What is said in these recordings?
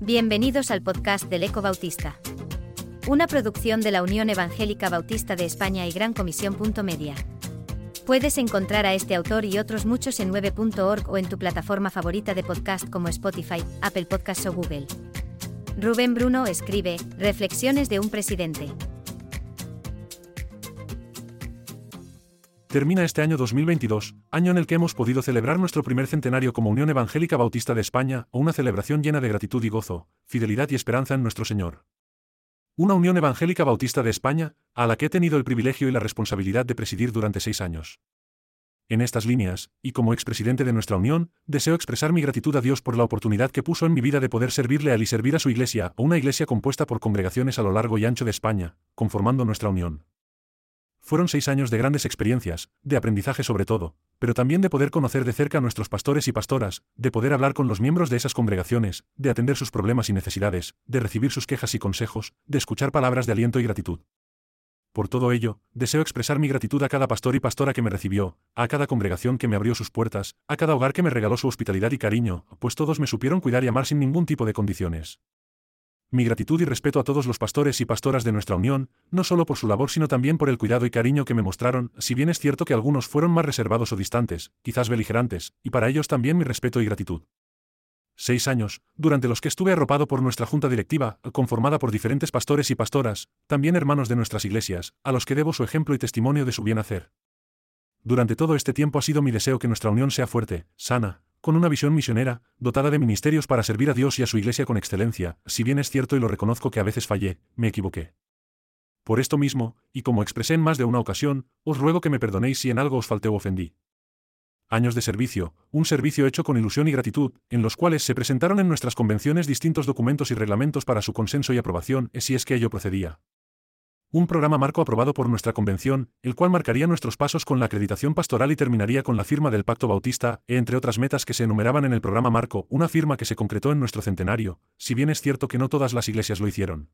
Bienvenidos al podcast del Eco Bautista. Una producción de la Unión Evangélica Bautista de España y Gran Comisión. Media. Puedes encontrar a este autor y otros muchos en 9.org o en tu plataforma favorita de podcast como Spotify, Apple Podcasts o Google. Rubén Bruno escribe, Reflexiones de un presidente. Termina este año 2022, año en el que hemos podido celebrar nuestro primer centenario como Unión Evangélica Bautista de España, o una celebración llena de gratitud y gozo, fidelidad y esperanza en nuestro Señor. Una Unión Evangélica Bautista de España, a la que he tenido el privilegio y la responsabilidad de presidir durante seis años. En estas líneas, y como expresidente de nuestra Unión, deseo expresar mi gratitud a Dios por la oportunidad que puso en mi vida de poder servirle a él y servir a su iglesia, una iglesia compuesta por congregaciones a lo largo y ancho de España, conformando nuestra Unión. Fueron seis años de grandes experiencias, de aprendizaje sobre todo, pero también de poder conocer de cerca a nuestros pastores y pastoras, de poder hablar con los miembros de esas congregaciones, de atender sus problemas y necesidades, de recibir sus quejas y consejos, de escuchar palabras de aliento y gratitud. Por todo ello, deseo expresar mi gratitud a cada pastor y pastora que me recibió, a cada congregación que me abrió sus puertas, a cada hogar que me regaló su hospitalidad y cariño, pues todos me supieron cuidar y amar sin ningún tipo de condiciones. Mi gratitud y respeto a todos los pastores y pastoras de nuestra unión, no solo por su labor sino también por el cuidado y cariño que me mostraron, si bien es cierto que algunos fueron más reservados o distantes, quizás beligerantes, y para ellos también mi respeto y gratitud. Seis años, durante los que estuve arropado por nuestra junta directiva, conformada por diferentes pastores y pastoras, también hermanos de nuestras iglesias, a los que debo su ejemplo y testimonio de su bien hacer. Durante todo este tiempo ha sido mi deseo que nuestra unión sea fuerte, sana, con una visión misionera, dotada de ministerios para servir a Dios y a su iglesia con excelencia, si bien es cierto y lo reconozco que a veces fallé, me equivoqué. Por esto mismo, y como expresé en más de una ocasión, os ruego que me perdonéis si en algo os falté o ofendí. Años de servicio, un servicio hecho con ilusión y gratitud, en los cuales se presentaron en nuestras convenciones distintos documentos y reglamentos para su consenso y aprobación, si es que ello procedía. Un programa marco aprobado por nuestra convención, el cual marcaría nuestros pasos con la acreditación pastoral y terminaría con la firma del Pacto Bautista, entre otras metas que se enumeraban en el programa marco, una firma que se concretó en nuestro centenario, si bien es cierto que no todas las iglesias lo hicieron.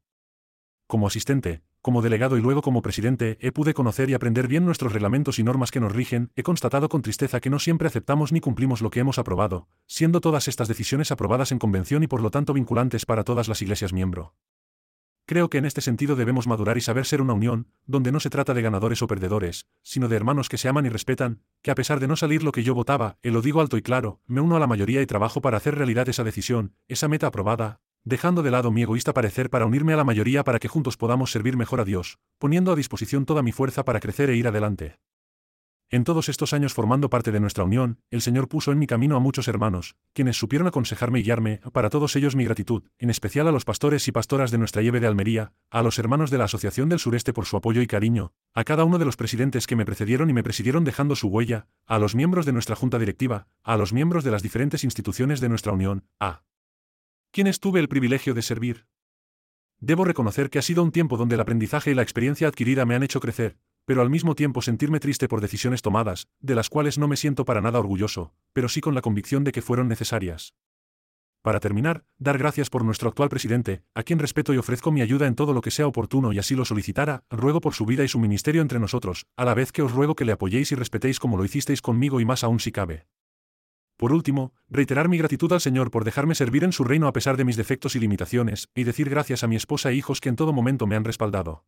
Como asistente, como delegado y luego como presidente, he pude conocer y aprender bien nuestros reglamentos y normas que nos rigen, he constatado con tristeza que no siempre aceptamos ni cumplimos lo que hemos aprobado, siendo todas estas decisiones aprobadas en convención y por lo tanto vinculantes para todas las iglesias miembro. Creo que en este sentido debemos madurar y saber ser una unión, donde no se trata de ganadores o perdedores, sino de hermanos que se aman y respetan, que a pesar de no salir lo que yo votaba, y lo digo alto y claro, me uno a la mayoría y trabajo para hacer realidad esa decisión, esa meta aprobada, dejando de lado mi egoísta parecer para unirme a la mayoría para que juntos podamos servir mejor a Dios, poniendo a disposición toda mi fuerza para crecer e ir adelante. En todos estos años formando parte de nuestra unión, el Señor puso en mi camino a muchos hermanos, quienes supieron aconsejarme y guiarme, para todos ellos mi gratitud, en especial a los pastores y pastoras de nuestra lleve de Almería, a los hermanos de la Asociación del Sureste por su apoyo y cariño, a cada uno de los presidentes que me precedieron y me presidieron dejando su huella, a los miembros de nuestra junta directiva, a los miembros de las diferentes instituciones de nuestra unión, a quienes tuve el privilegio de servir. Debo reconocer que ha sido un tiempo donde el aprendizaje y la experiencia adquirida me han hecho crecer, pero al mismo tiempo sentirme triste por decisiones tomadas, de las cuales no me siento para nada orgulloso, pero sí con la convicción de que fueron necesarias. Para terminar, dar gracias por nuestro actual presidente, a quien respeto y ofrezco mi ayuda en todo lo que sea oportuno y así lo solicitara, ruego por su vida y su ministerio entre nosotros, a la vez que os ruego que le apoyéis y respetéis como lo hicisteis conmigo y más aún si cabe. Por último, reiterar mi gratitud al Señor por dejarme servir en su reino a pesar de mis defectos y limitaciones, y decir gracias a mi esposa e hijos que en todo momento me han respaldado.